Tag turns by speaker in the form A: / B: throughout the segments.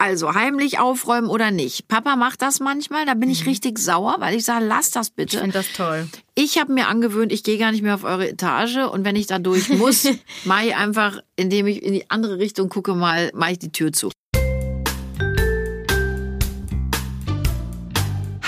A: Also heimlich aufräumen oder nicht. Papa macht das manchmal, da bin ich richtig sauer, weil ich sage, lass das bitte.
B: Ich finde das toll.
A: Ich habe mir angewöhnt, ich gehe gar nicht mehr auf eure Etage und wenn ich da durch muss, mache ich einfach, indem ich in die andere Richtung gucke, mal mache ich die Tür zu.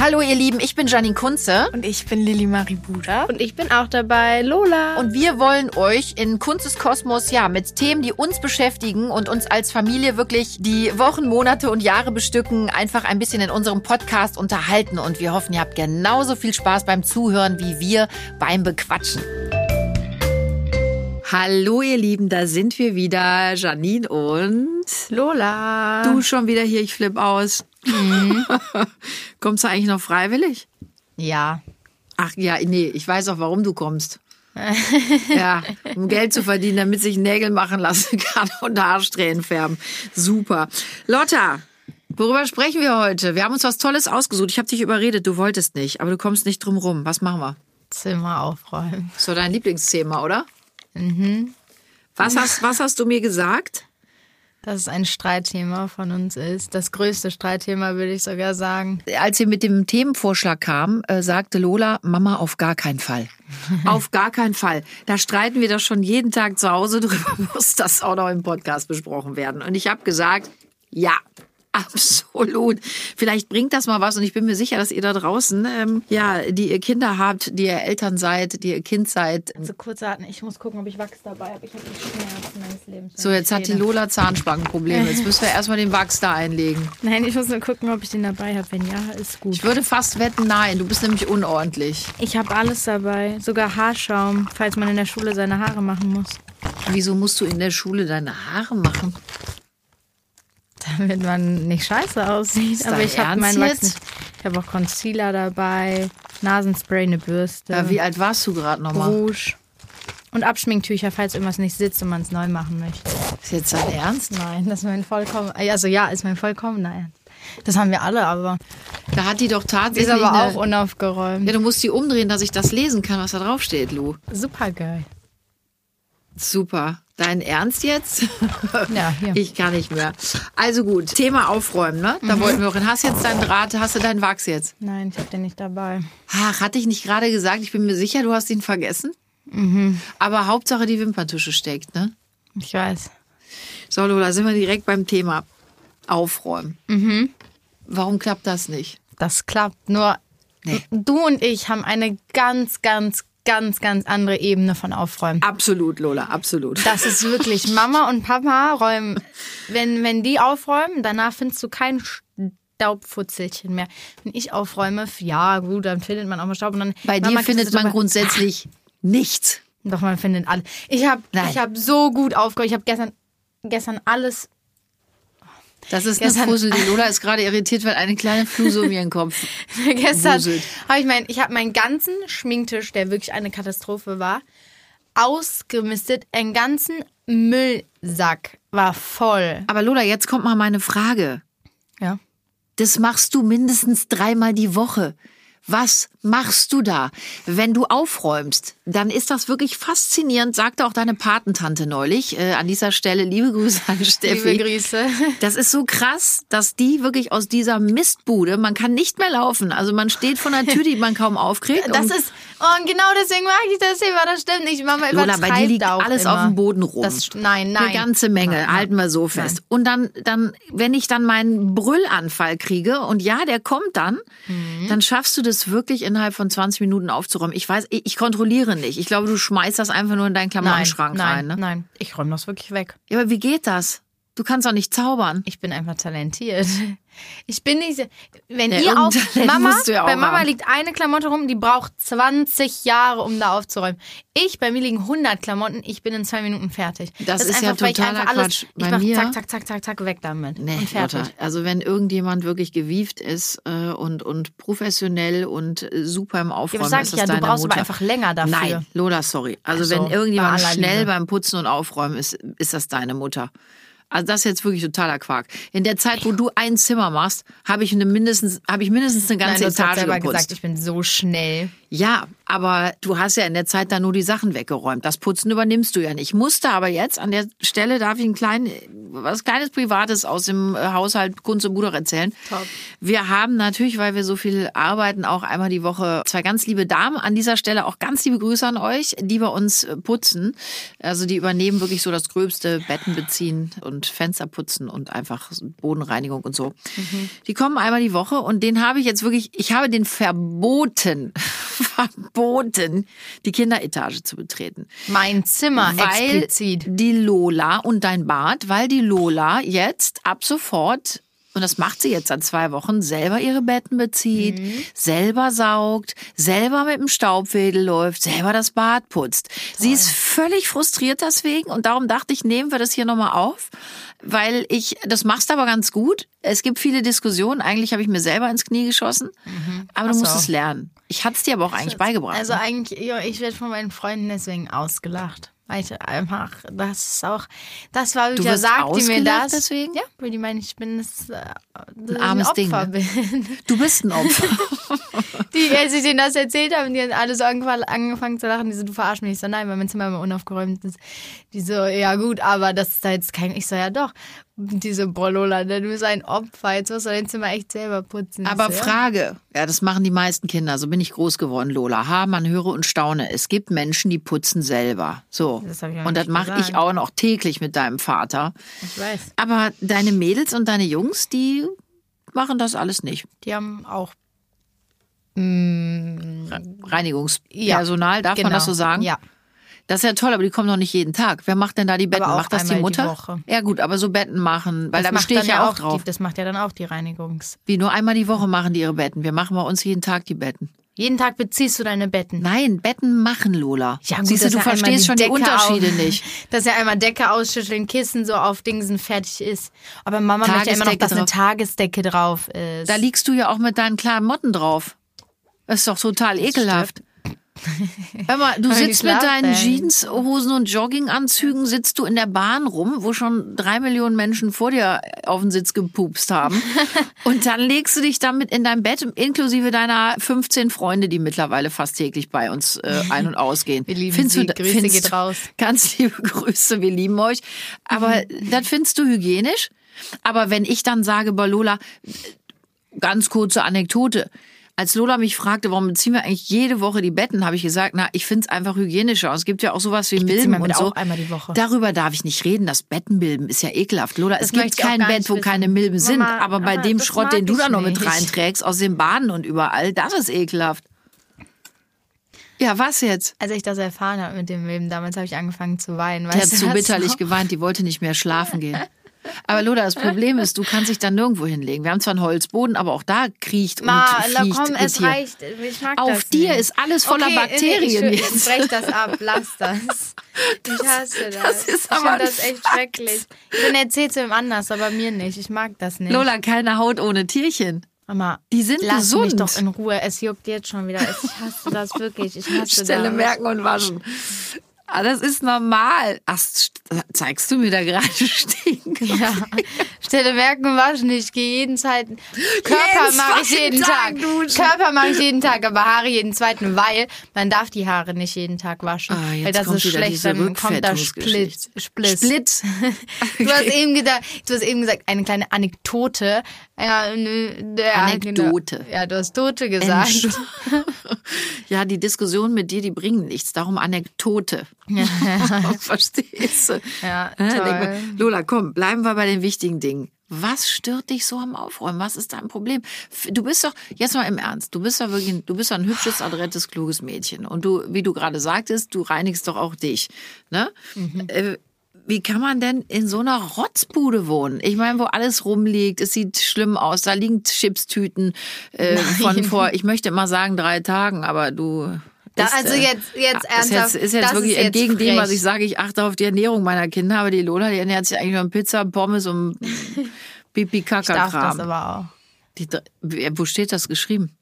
A: Hallo ihr Lieben, ich bin Janine Kunze
B: Und ich bin Lilly Marie Buda. Und ich bin auch dabei, Lola.
A: und wir wollen euch in Kunzes Kosmos ja mit Themen, die uns beschäftigen und uns als Familie wirklich die Wochen, Monate und Jahre bestücken, einfach ein bisschen in unserem Podcast unterhalten und wir hoffen, ihr habt genauso viel Spaß beim Zuhören wie wir beim Bequatschen. Hallo ihr Lieben, da sind wir wieder, Janine und
B: Lola.
A: du schon wieder hier, ich flipp aus. Kommst du eigentlich noch freiwillig?
B: Ja.
A: Ach ja, nee, ich weiß auch, warum du kommst. ja, um Geld zu verdienen, damit sich Nägel machen lassen kann und Haarsträhnen färben. Super. Lotta, worüber sprechen wir heute? Wir haben uns was Tolles ausgesucht. Ich habe dich überredet, du wolltest nicht, aber du kommst nicht drum rum. Was machen wir?
B: Zimmer aufräumen.
A: So dein Lieblingsthema, oder? Mhm. Was hast, was hast du mir gesagt?
B: Dass es ein Streitthema von uns ist. Das größte Streitthema, würde ich sogar sagen.
A: Als wir mit dem Themenvorschlag kamen, äh, sagte Lola, Mama auf gar keinen Fall. auf gar keinen Fall. Da streiten wir doch schon jeden Tag zu Hause drüber, muss das auch noch im Podcast besprochen werden. Und ich habe gesagt, ja. Absolut. Vielleicht bringt das mal was und ich bin mir sicher, dass ihr da draußen, ähm, ja, die ihr Kinder habt, die ihr Eltern seid, die ihr Kind seid.
B: Also kurz atmen, ich muss gucken, ob ich Wachs dabei habe. Ich habe die Schmerzen meines Lebens.
A: So, jetzt hat die Lola Zahnspangenprobleme. Jetzt müssen wir erstmal den Wachs da einlegen.
B: Nein, ich muss nur gucken, ob ich den dabei habe. Wenn ja, ist gut.
A: Ich würde fast wetten, nein, du bist nämlich unordentlich.
B: Ich habe alles dabei, sogar Haarschaum, falls man in der Schule seine Haare machen muss.
A: Wieso musst du in der Schule deine Haare machen?
B: Damit man nicht scheiße aussieht.
A: Ist
B: Aber ich habe meinen Wachs nicht. Ich habe auch Concealer dabei, Nasenspray, eine Bürste,
A: Ja, wie alt warst du gerade nochmal?
B: Rouge und Abschminktücher, falls irgendwas nicht sitzt und man es neu machen möchte.
A: Ist jetzt dein Ernst?
B: Nein, das ist mein vollkommen. Also ja, ist mein vollkommener Ernst. Das haben wir alle, aber
A: Da hat die doch
B: ist
A: tatsächlich.
B: aber
A: eine,
B: auch unaufgeräumt.
A: ja, du musst die umdrehen, dass ich das lesen kann, was da drauf steht, Lu.
B: Super geil.
A: Super. Dein Ernst jetzt?
B: Ja, hier.
A: Ich kann nicht mehr. Also gut, Thema aufräumen, ne? Da wollten wir auch hin. Hast jetzt deinen Draht, hast du deinen Wachs jetzt?
B: Nein, ich habe den nicht dabei.
A: Ach, hatte ich nicht gerade gesagt, ich bin mir sicher, du hast ihn vergessen? Aber Hauptsache die Wimperntusche steckt, ne?
B: Ich weiß.
A: So, Lola, sind wir direkt beim Thema aufräumen. Warum klappt das nicht?
B: Das klappt. Nur
A: Nee.
B: du und ich haben eine ganz, ganz, ganz, ganz andere Ebene von Aufräumen.
A: Absolut, Lola, absolut.
B: Das ist wirklich Mama und Papa räumen. Wenn, wenn die aufräumen, danach findest du kein Staubfutzelchen mehr. Wenn ich aufräume, ja gut, dann findet man auch mal Staub. Und dann,
A: Bei dir
B: Mama,
A: findet
B: kriegst du
A: man grundsätzlich nichts.
B: Doch, man findet alle. Ich habe hab so gut aufgeräumt. Ich habe gestern, gestern alles.
A: Das ist eine
B: Gestern-
A: Fussel. Die Lola ist gerade irritiert, weil eine kleine Fluse um ihren Kopf.
B: gestern habe ich mein, ich habe meinen ganzen Schminktisch, der wirklich eine Katastrophe war, ausgemistet. Einen ganzen Müllsack war voll.
A: Aber Lola, jetzt kommt mal meine Frage.
B: Ja.
A: Das machst du mindestens dreimal die Woche. Was machst du da? Wenn du aufräumst, dann ist das wirklich faszinierend, sagte auch deine Patentante neulich. Äh, an dieser Stelle liebe Grüße an Steffi.
B: Liebe Grüße.
A: Das ist so krass, dass die wirklich aus dieser Mistbude, man kann nicht mehr laufen. Also man steht vor einer Tür, die man kaum aufkriegt.
B: Das
A: und
B: ist, und genau deswegen mag ich das Thema, das stimmt nicht. Mama
A: Lola, bei dir liegt
B: auch
A: alles
B: immer.
A: auf dem Boden rum.
B: Das, nein, nein.
A: Eine ganze Menge,
B: Nein, nein.
A: halten wir so fest. Und dann, dann, wenn ich dann meinen Brüllanfall kriege, und ja, der kommt dann,
B: Mhm.
A: dann schaffst du das wirklich innerhalb von 20 Minuten aufzuräumen. Ich weiß, ich, ich kontrolliere nicht. Ich glaube, du schmeißt das einfach nur in deinen
B: Nein,
A: Klamottenschrank
B: nein,
A: rein. Ne?
B: nein. Ich räume das wirklich weg.
A: Ja, aber wie geht das? Du kannst doch nicht zaubern.
B: Ich bin einfach talentiert. Ich bin nicht. Wenn
A: Ja,
B: ihr auf. Mama,
A: du ja auch
B: bei Mama
A: haben.
B: liegt eine Klamotte rum, die braucht 20 Jahre, um da aufzuräumen. Ich, bei mir liegen 100 Klamotten, ich bin in zwei Minuten fertig.
A: Das ist ja
B: weil ich
A: totaler
B: einfach alles,
A: Quatsch.
B: Ich
A: Bei
B: mach
A: mir-
B: zack, zack, zack, zack, zack, weg damit.
A: Nee,
B: und fertig.
A: Lotta, also wenn irgendjemand wirklich gewieft ist äh, und, und professionell und äh, super im
B: Ja,
A: Aufräumen
B: das sag
A: ist,
B: ich
A: das
B: ja, du
A: deine
B: brauchst
A: Mutter.
B: aber einfach länger dafür.
A: Nein, Lola, sorry. Also
B: Ach so,
A: wenn irgendjemand
B: bei
A: schnell
B: Liebe.
A: beim Putzen und Aufräumen ist, ist das deine Mutter. Also das ist jetzt wirklich totaler Quark. In der Zeit, wo du ein Zimmer machst, habe ich eine mindestens, habe ich mindestens eine
B: Nein,
A: ganze
B: du hast
A: Etage
B: selber
A: geputzt.
B: gesagt, ich bin so schnell.
A: Ja, Aber du hast ja in der Zeit dann nur die Sachen weggeräumt. Das Putzen übernimmst du ja nicht. Ich musste aber jetzt an der Stelle, darf ich ein klein, was kleines Privates aus dem äh, Haushalt Kunst und Buder erzählen.
B: Top.
A: Wir haben natürlich, weil wir so viel arbeiten, auch einmal die Woche zwei ganz liebe Damen. An dieser Stelle auch ganz liebe Grüße an euch, die bei uns äh, putzen. Also die übernehmen wirklich so das Gröbste, Betten beziehen und Fenster putzen und einfach Bodenreinigung und so. Die kommen einmal die Woche und den habe ich jetzt wirklich, ich habe den verboten, verboten, die Kinderetage zu betreten.
B: Mein Zimmer
A: Weil
B: explizit.
A: die Lola und dein Bad, weil die Lola jetzt ab sofort und das macht sie jetzt seit zwei Wochen, selber ihre Betten bezieht,
B: Mhm.
A: selber saugt, selber mit dem Staubwedel läuft, selber das Bad putzt. Sie ist völlig frustriert deswegen und darum dachte ich, nehmen wir das hier nochmal auf, weil ich, das machst aber ganz gut. Es gibt viele Diskussionen, eigentlich habe ich mir selber ins Knie geschossen, aber du
B: Mhm. Ach
A: musst
B: so.
A: es lernen. Ich hatte es dir aber auch eigentlich beigebracht.
B: Also
A: ne?
B: eigentlich, ja, ich werde von meinen Freunden deswegen ausgelacht. Weil ich einfach, das ist auch, das war,
A: wirst
B: sagt die mir das.
A: deswegen?
B: Ja, weil die meinen, ich bin das, äh, ein
A: armes
B: Opfer
A: Ding, ne? du bist ein Opfer.
B: Die, als ich denen das erzählt habe, die haben alle so angefangen, angefangen zu lachen, die so, du verarsch mich. Ich so, nein, weil mein Zimmer immer unaufgeräumt ist. Die so, ja gut, aber das ist da jetzt kein, ich so, ja doch. Die so, boah Lola, du bist ein Opfer, jetzt musst du dein Zimmer echt selber putzen.
A: Aber
B: ja.
A: Frage, ja, das machen die meisten Kinder, so bin ich groß geworden, Lola. Ha, man höre und staune. Es gibt Menschen, die putzen selber. So.
B: Das
A: und das mache ich auch noch täglich mit deinem Vater.
B: Ich weiß.
A: Aber deine Mädels und deine Jungs, die machen das alles nicht.
B: Die haben auch
A: Reinigungspersonal, darf man
B: genau.
A: das so sagen?
B: Ja.
A: Das ist ja toll, aber die kommen noch nicht jeden Tag. Wer macht denn da die Betten? macht das die
B: einmal die
A: Mutter?
B: Woche.
A: Ja gut, aber so Betten machen, weil
B: Das
A: da
B: macht
A: bestehe ich ja auch drauf.
B: Die, das macht ja dann auch die Reinigungs.
A: Wie nur einmal die Woche machen die ihre Betten. Wir machen bei uns jeden Tag die Betten.
B: Jeden Tag beziehst du deine Betten.
A: Nein, Betten machen, Lola.
B: Ja, gut,
A: Siehst du, du
B: ja
A: verstehst schon die
B: Decke
A: Unterschiede
B: auf-
A: nicht.
B: Dass ja einmal Decke ausschütteln, Kissen so auf Dingsen fertig ist. Aber Mama möchte ja immer noch, dass eine
A: drauf.
B: Tagesdecke drauf ist.
A: Da liegst du ja auch mit deinen kleinen Motten drauf. Das ist doch total ekelhaft. Hör mal, du sitzt mit deinen
B: Schlafwellen.
A: Jeanshosen und Jogginganzügen, sitzt du in der Bahn rum, wo schon drei Millionen Menschen vor dir auf den Sitz gepupst haben. und dann legst du dich damit in dein Bett, inklusive deiner 15 Freunde, die mittlerweile fast täglich bei uns äh, ein- und ausgehen.
B: Wir lieben
A: Findest
B: sie.
A: du,
B: Grüße
A: findest,
B: geht raus.
A: Ganz liebe Grüße, wir lieben euch. Aber das findest du hygienisch? Aber wenn ich dann sage, bei Lola, ganz kurze Anekdote. Als Lola mich fragte, warum beziehen wir eigentlich jede Woche die Betten, habe ich gesagt, na, ich finde es einfach hygienischer. Und es gibt ja auch sowas wie
B: beziehe
A: Milben und so.
B: auch einmal die Woche.
A: Darüber darf ich nicht reden. Das Bettenmilben ist ja ekelhaft. Lola, es gibt
B: ich
A: kein Bett, wo
B: wissen.
A: keine Milben sind.
B: Mama,
A: Aber bei
B: Mama,
A: dem
B: das
A: Schrott, den du
B: ich
A: da noch mit reinträgst, aus den Bahnen und überall, das ist ekelhaft. Ja, was jetzt?
B: Als ich das erfahren habe mit dem Leben, damals habe ich angefangen zu weinen.
A: Hat
B: Weißt du
A: so
B: das
A: bitterlich
B: noch?
A: geweint, die wollte nicht mehr schlafen gehen. Aber Lola, das Problem ist, du kannst dich da nirgendwo hinlegen. Wir haben zwar einen Holzboden, aber auch da kriecht und
B: Ma, na
A: fliegt
B: komm, es
A: Getier.
B: reicht. Ich mag
A: Auf
B: das
A: dir
B: nicht.
A: ist alles voller
B: okay,
A: Bakterien
B: Ich, ich,
A: jetzt.
B: ich brech das ab, lass das. Ich hasse das.
A: das ist
B: ich finde das echt schrecklich. Dann erzählst du ihm anders, aber mir nicht. Ich mag das nicht.
A: Lola, keine Haut ohne Tierchen.
B: Mama,
A: Die sind
B: lass
A: gesund.
B: mich doch in Ruhe. Es juckt jetzt schon wieder. Ich hasse das wirklich. Ich hasse
A: Stelle
B: das.
A: merken und waschen. Ah, das ist normal. Ach, zeigst du mir da gerade stinken?
B: Ja. Stelle merken, waschen. Ich gehe jeden zweiten. Körper mache ich jeden
A: Tag
B: Tag. Körper mache ich jeden Tag, aber Haare jeden zweiten, weil man darf die Haare nicht jeden Tag waschen.
A: Ah,
B: weil das ist schlecht, dann kommt da
A: Rückfettungsgeschichte.
B: Splitz. Spliss.
A: Splitz.
B: Du hast eben gesagt, du hast eben gesagt, eine kleine Anekdote. Ja, nö, ja,
A: Anekdote.
B: Genau. Ja, du hast Tote gesagt.
A: Ja, die Diskussionen mit dir, die bringen nichts. Darum Anekdote. Verstehst du?
B: Ja,
A: Äh,
B: toll.
A: Lola, komm, bleiben wir bei den wichtigen Dingen. Was stört dich so am Aufräumen? Was ist dein Problem? Du bist doch, jetzt mal im Ernst, du bist doch wirklich, ein- du bist ein hübsches, adrettes, kluges Mädchen. Und du, wie du gerade sagtest, du reinigst doch auch dich. Ne?
B: Mhm.
A: Wie kann man denn in so einer Rotzbude wohnen? Ich meine, wo alles rumliegt, es sieht schlimm aus, da liegen Chipstüten äh, von vor, ich möchte immer sagen drei Tagen, aber du.
B: Da,
A: bist,
B: also
A: äh,
B: jetzt, jetzt
A: ist
B: ernsthaft.
A: jetzt, ist jetzt wirklich
B: ist jetzt
A: entgegen dem, was
B: frech.
A: ich sage, ich achte auf die Ernährung meiner Kinder, aber die Lola, die ernährt sich eigentlich nur Pizza, Pommes und pipi
B: Ich darf das
A: kaka kram
B: aber auch.
A: die, Wo steht das geschrieben?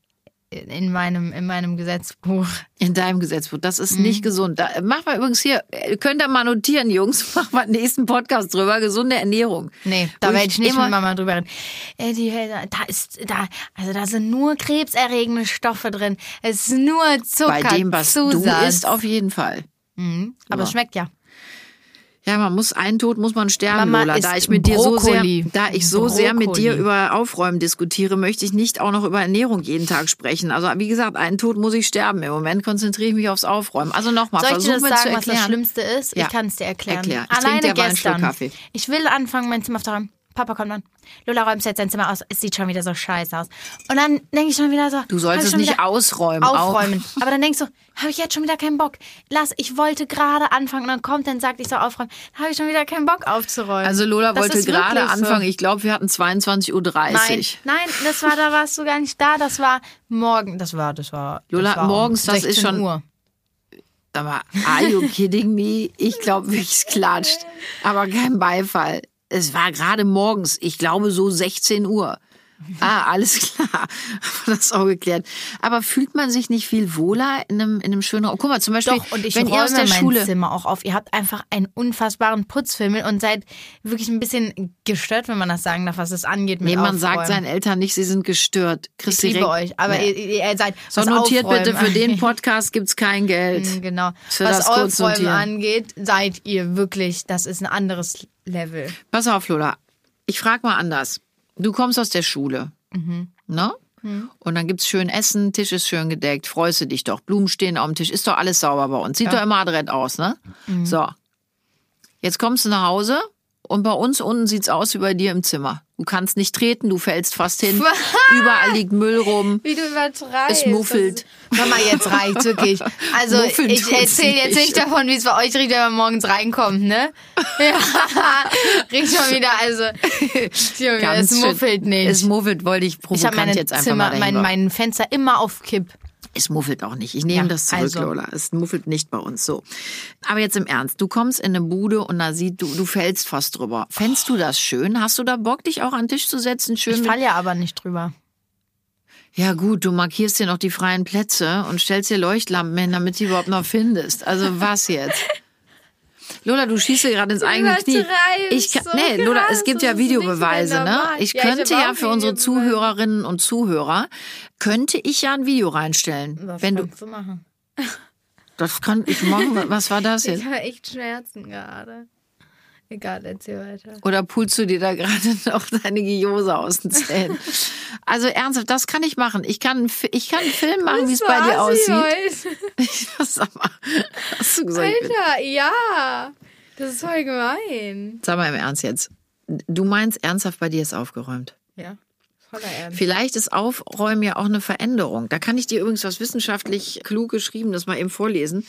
B: In meinem, in meinem Gesetzbuch.
A: In deinem Gesetzbuch. Das ist
B: Mhm.
A: nicht gesund. Da, machen wir übrigens hier, äh, könnt ihr mal notieren, Jungs, machen wir einen nächsten Podcast drüber, gesunde Ernährung.
B: Nee, da werde ich nicht
A: immer-
B: mit Mama drüber reden. Äh, die, da ist, da, also da sind nur krebserregende Stoffe drin. Es ist nur Zucker,
A: Bei dem, was du
B: Zusatz.
A: isst, auf jeden Fall.
B: Aber es schmeckt ja.
A: Ja, man muss einen Tod muss man sterben,
B: Mama
A: Lola. Da ich mit dir so sehr,
B: Brokkoli.
A: da ich so sehr mit dir
B: Brokkoli.
A: über Aufräumen diskutiere, möchte ich nicht auch noch über Ernährung jeden Tag sprechen. Also wie gesagt, einen Tod muss ich sterben. Im Moment konzentriere ich mich aufs Aufräumen. Also nochmal, versuch mir zu
B: sagen, was das
A: erklären.
B: Schlimmste ist?
A: Ja.
B: Ich kann es dir erklären.
A: Erklär. Ich
B: Alleine gestern. Ich will anfangen, mein Zimmer aufzuräumen. Papa kommt dann. Lola räumt jetzt sein Zimmer aus. Es sieht schon wieder so scheiße aus. Und dann denke ich schon wieder so.
A: Du
B: ich schon
A: nicht ausräumen. Auch-
B: Aufräumen. Aber dann denkst du, habe ich jetzt schon wieder keinen Bock. Lass, ich wollte gerade anfangen und dann kommt, dann sagt ich so aufräumen. Dann habe ich schon wieder keinen Bock aufzuräumen.
A: Also Lola
B: Das
A: wollte gerade
B: wirklich so.
A: anfangen. Ich glaube, wir hatten 22.30 Uhr.
B: Nein, nein, das war, da warst du gar nicht da. Das war morgen. Das war, das war.
A: Lola,
B: das war um
A: morgens, das ist
B: 16
A: schon-
B: Uhr.
A: Aber are you kidding me? Ich glaube es klatscht. Aber kein Beifall. Es war gerade morgens, ich glaube so 16 Uhr. Ah, alles klar. Das auch geklärt. Aber fühlt man sich nicht viel wohler in einem, in einem schönen Raum? Guck mal, zum Beispiel,
B: Doch, und ich
A: wenn ihr aus der
B: mein
A: Schule.
B: Zimmer auch auf. Ihr habt einfach einen unfassbaren Putzfimmel und seid wirklich ein bisschen gestört, wenn man das sagen darf, was es angeht mit
A: Nee, man
B: Aufräumen.
A: sagt seinen Eltern nicht, sie sind gestört.
B: ich
A: Christi
B: liebe
A: Reck-
B: euch, aber
A: Nee.
B: ihr, ihr seid
A: So notiert bitte,
B: Aufräumen
A: für den Podcast gibt's kein Geld.
B: Genau.
A: Für
B: was
A: das
B: Aufräumen angeht, seid ihr wirklich, das ist ein anderes Level.
A: Pass auf, Lola. Ich frage mal anders. Du kommst aus der Schule. Ne? Und dann gibt's schön Essen, Tisch ist schön gedeckt, freust du dich doch. Blumen stehen auf dem Tisch, ist doch alles sauber bei uns. Sieht doch immer adrett aus, ne? So. Jetzt kommst du nach Hause und bei uns unten sieht's aus wie bei dir im Zimmer. Du kannst nicht treten, du fällst fast hin. Überall liegt Müll rum.
B: Wie du übertreibst.
A: Es muffelt.
B: Mama, jetzt reicht's wirklich. Also
A: Muffeln
B: ich erzähle jetzt
A: nicht.
B: davon, wie es bei euch riecht, wenn man morgens reinkommt, ne? Ja, riecht schon wieder, also Junge, es muffelt nicht.
A: Es muffelt, wollte ich
B: ich
A: provokant
B: habe meine
A: jetzt einfach
B: Zimmer,
A: mal
B: mein, mein Fenster immer auf Kipp.
A: Es muffelt auch nicht. Ich nehme
B: Ja,
A: das zurück,
B: also.
A: Lola. Es muffelt nicht bei uns so. Aber jetzt im Ernst. Du kommst in eine Bude und da sieht du, du fällst fast drüber. Fändst du das schön? Hast du da Bock, dich auch an den Tisch zu setzen? Schön
B: Ich falle ja aber nicht drüber.
A: ja gut, du markierst dir noch die freien Plätze und stellst dir Leuchtlampen hin, damit du überhaupt noch findest. Also was jetzt? Lola, du schießt dir gerade ins eigene Knie. Ich kann,
B: so
A: nee, Lola, es gibt ja Videobeweise, ne? Ich
B: Ja, ich
A: könnte
B: hab
A: ja für unsere. Zuhörerinnen und Zuhörer, könnte ich ja ein Video reinstellen.
B: Was
A: Wenn du,
B: du machen?
A: das kann ich machen. Was war das jetzt?
B: Ich habe echt Schmerzen gerade. Egal, erzähl weiter.
A: Oder pulst du dir da gerade noch deine Giose aus den Zähnen? Also ernsthaft, das kann ich machen. Ich kann, ich kann einen Film machen, wie es bei dir aussieht. Sag mal, hast du gesagt? ich
B: Alter, ja. Das ist voll gemein.
A: Sag mal im Ernst jetzt. Du meinst ernsthaft, bei dir ist aufgeräumt.
B: Ja, voller Ernst.
A: Vielleicht ist Aufräumen ja auch eine Veränderung. Da kann ich dir übrigens was wissenschaftlich klug geschrieben, das mal eben vorlesen.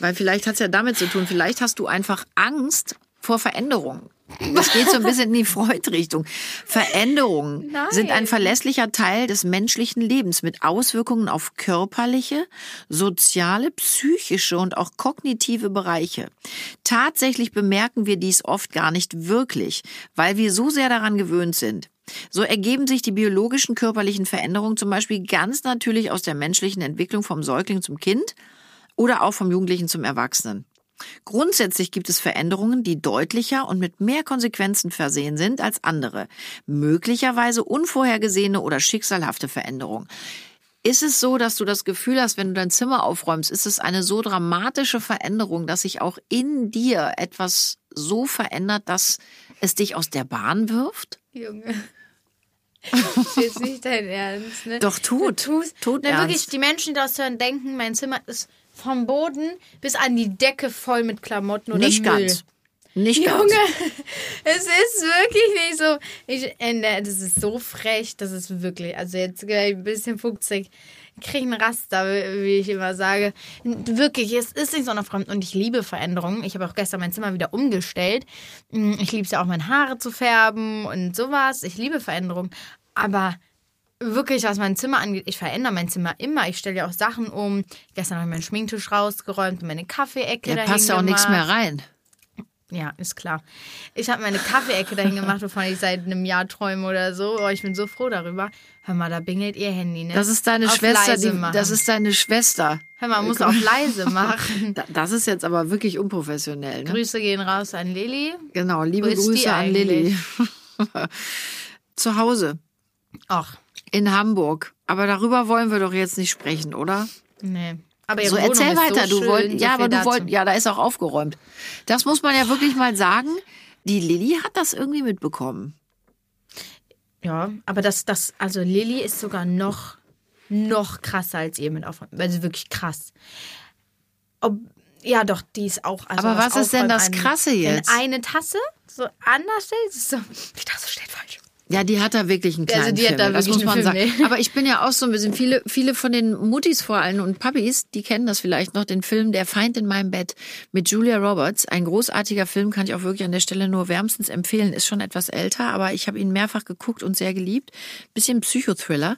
A: Weil vielleicht hat es ja damit zu tun, vielleicht hast du einfach Angst vor Veränderungen. Das geht so ein bisschen in die Freud-Richtung. Veränderungen
B: Nein.
A: sind ein verlässlicher Teil des menschlichen Lebens mit Auswirkungen auf körperliche, soziale, psychische und auch kognitive Bereiche. Tatsächlich bemerken wir dies oft gar nicht wirklich, weil wir so sehr daran gewöhnt sind. So ergeben sich die biologischen körperlichen Veränderungen zum Beispiel ganz natürlich aus der menschlichen Entwicklung vom Säugling zum Kind oder auch vom Jugendlichen zum Erwachsenen. Grundsätzlich gibt es Veränderungen, die deutlicher und mit mehr Konsequenzen versehen sind als andere. Möglicherweise unvorhergesehene oder schicksalhafte Veränderungen. Ist es so, dass du das Gefühl hast, wenn du dein Zimmer aufräumst, ist es eine so dramatische Veränderung, dass sich auch in dir etwas so verändert, dass es dich aus der Bahn wirft?
B: Junge. Das ist nicht dein Ernst, ne?
A: Doch, tut.
B: Du tust.
A: Tut
B: Na, wirklich, die Menschen, die das hören, denken, mein Zimmer ist vom Boden bis an die Decke voll mit Klamotten oder
A: Nicht
B: Müll.
A: ganz. Nicht ganz.
B: Junge, es ist wirklich nicht so. Ich, äh, ne, das ist so frech, das ist wirklich. Also jetzt gleich ein bisschen fuchsig. Ich kriege einen Raster, wie ich immer sage. Wirklich, es ist nicht so unaufgeräumt und ich liebe Veränderungen. Ich habe auch gestern mein Zimmer wieder umgestellt. Mm, Ich liebe es ja auch, meine Haare zu färben und sowas. Ich liebe Veränderungen. Aber wirklich, was mein Zimmer angeht, ich verändere mein Zimmer immer. Ich stelle ja auch Sachen um. Gestern habe ich meinen Schminktisch rausgeräumt und meine Kaffeeecke
A: Da passt ja auch nichts mehr rein.
B: Ja, ist klar. Ich habe meine Kaffeeecke dahin gemacht, wovon ich seit einem Jahr träume oder so. Oh, ich bin so froh darüber. Hör mal, da bingelt ihr Handy, ne?
A: Das ist deine
B: Auf
A: Schwester. Die, das ist deine Schwester.
B: Hör mal, muss auf leise machen.
A: Da- Das ist jetzt aber wirklich unprofessionell. Ne?
B: Grüße gehen raus an Lilly.
A: Genau, liebe Grüße an Lilly. Zu Hause
B: Ach,
A: in Hamburg. Aber darüber wollen wir doch jetzt nicht sprechen, oder?
B: nee. Aber
A: So
B: Wohnung
A: erzähl
B: ist
A: weiter.
B: so
A: du
B: schön,
A: wollt,
B: so
A: ja, aber du
B: dazu.
A: wollt, ja, da ist auch aufgeräumt. Das muss man ja wirklich mal sagen. Die Lilly hat das irgendwie mitbekommen.
B: Ja, aber das, das, also Lilly ist sogar noch, noch krasser als ihr mit Aufräumen. Also wirklich krass. Ob, ja, doch, die ist auch. Also
A: Aber was ist denn das Krasse jetzt?
B: Wenn eine Tasse so anders steht, ist so, die Tasse steht falsch.
A: Ja, die hat da wirklich einen kleinen
B: Also die hat
A: Film.
B: da
A: das
B: wirklich
A: muss man sagen.
B: Film, nee.
A: Aber ich bin ja auch so ein bisschen, viele, viele von den Muttis vor allem und Puppies, die kennen das vielleicht noch, den Film Der Feind in meinem Bett mit Julia Roberts. Ein großartiger Film, kann ich auch wirklich an der Stelle nur wärmstens empfehlen. Ist schon etwas älter, aber ich habe ihn mehrfach geguckt und sehr geliebt. Bisschen Psychothriller.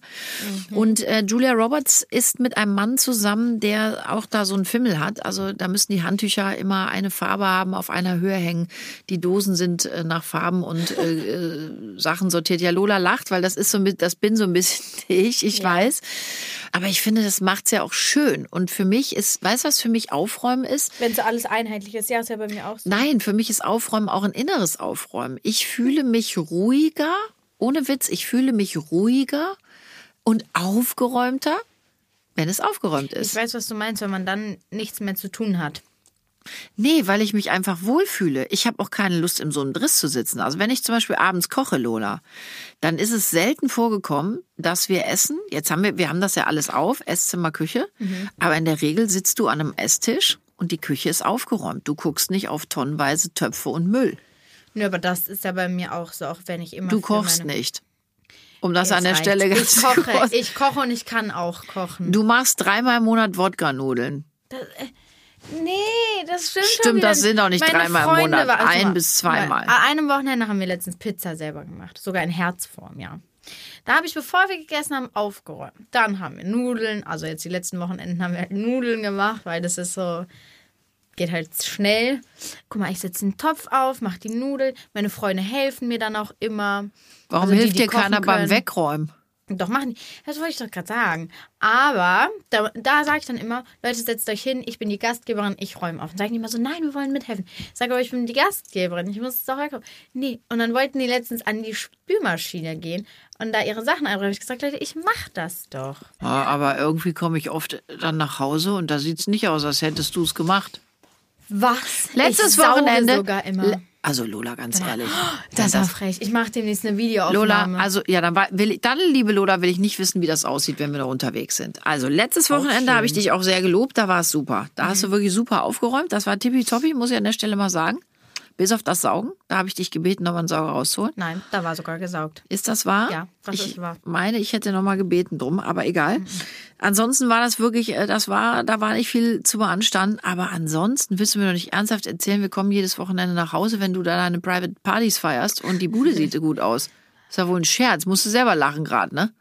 B: Mhm.
A: Und äh, Julia Roberts ist mit einem Mann zusammen, der auch da so einen Fimmel hat. Also da müssen die Handtücher immer eine Farbe haben, auf einer Höhe hängen. Die Dosen sind äh, nach Farben und äh, äh, Sachen sortiert. Ja, Lola lacht, weil das ist so mit, das bin so ein bisschen ich, ich weiß. Aber ich finde, das macht's ja auch schön. Und für mich ist, weißt du, was für mich Aufräumen ist?
B: Wenn so alles einheitlich ist, ja, ist ja bei mir auch so.
A: Nein, für mich ist Aufräumen auch ein inneres Aufräumen. Ich fühle mich ruhiger, ohne Witz, ich fühle mich ruhiger und aufgeräumter, wenn es aufgeräumt
B: Ich
A: ist.
B: weiß, was du meinst, wenn man dann nichts mehr zu tun hat.
A: Nee, weil ich mich einfach wohlfühle. Ich habe auch keine Lust, in so einem Driss zu sitzen. Also wenn ich zum Beispiel abends koche, Lola, dann ist es selten vorgekommen, dass wir essen. Jetzt haben wir, wir haben das ja alles auf, Esszimmer, Küche. Aber in der Regel sitzt du an einem Esstisch und die Küche ist aufgeräumt. Du guckst nicht auf tonnenweise Töpfe und Müll.
B: Nö, aber das ist ja bei mir auch so, auch wenn ich immer.
A: Du kochst nicht. Um das
B: Jetzt
A: an der
B: reicht's.
A: Stelle ganz
B: Ich koche,
A: kurz-
B: ich koche und ich kann auch kochen.
A: Du machst dreimal im Monat Wodka-Nudeln.
B: Nee, das stimmt schon
A: Stimmt, das
B: nicht.
A: sind auch nicht
B: Meine
A: dreimal im
B: Freunde
A: Monat,
B: war- also
A: ein bis zweimal.
B: An einem Wochenende haben wir letztens Pizza selber gemacht. Sogar in Herzform, ja. Da habe ich, bevor wir gegessen haben, aufgeräumt. Dann haben wir Nudeln, also jetzt die letzten Wochenenden haben wir halt Nudeln gemacht, weil das ist so, geht halt schnell. Guck mal, ich setze einen Topf auf, mache die Nudeln. Meine Freunde helfen mir dann auch immer.
A: Warum
B: Also die,
A: hilft dir keiner
B: kochen
A: beim
B: können.
A: Wegräumen?
B: Doch, machen die. Das wollte ich doch gerade sagen. Aber da, da sage ich dann immer, Leute, setzt euch hin, ich bin die Gastgeberin, ich räume auf. Und sagen die immer so, nein, wir wollen mithelfen. Ich sage aber, ich bin die Gastgeberin, ich muss es doch wegräumen. Nee. Und dann wollten die letztens an die Spülmaschine gehen und da ihre Sachen einräumen. Ich gesagt, Leute, ich mach das doch.
A: Ja, aber irgendwie komme ich oft dann nach Hause und da sieht's nicht aus, als hättest du es gemacht.
B: Was?
A: Letztes Wochenende.
B: sogar immer.
A: Also Lola, ganz ehrlich.
B: das war frech. Ich mache demnächst eine Videoaufnahme.
A: Lola, also ja, dann, will ich, dann, liebe Lola, will ich nicht wissen, wie das aussieht, wenn wir da unterwegs sind. Also letztes Wochenende habe ich dich auch sehr gelobt, da war es super. Da hast du
B: Mhm.
A: wirklich super aufgeräumt. Das war tippitoppi, muss ich an der Stelle mal sagen. Bis auf das Saugen. Da habe ich dich gebeten, nochmal einen Sauger rauszuholen.
B: Nein, da war sogar gesaugt.
A: Ist das wahr?
B: Ja, das
A: ich
B: ist wahr.
A: meine, ich hätte noch mal gebeten drum, aber egal. Ansonsten war das wirklich, äh, das war, da war nicht viel zu beanstanden. Aber ansonsten willst du mir doch nicht ernsthaft erzählen, wir kommen jedes Wochenende nach Hause, wenn du da deine Private Partys feierst und die Bude sieht so gut aus. Ist ja wohl ein Scherz. Musst du selber lachen gerade, ne?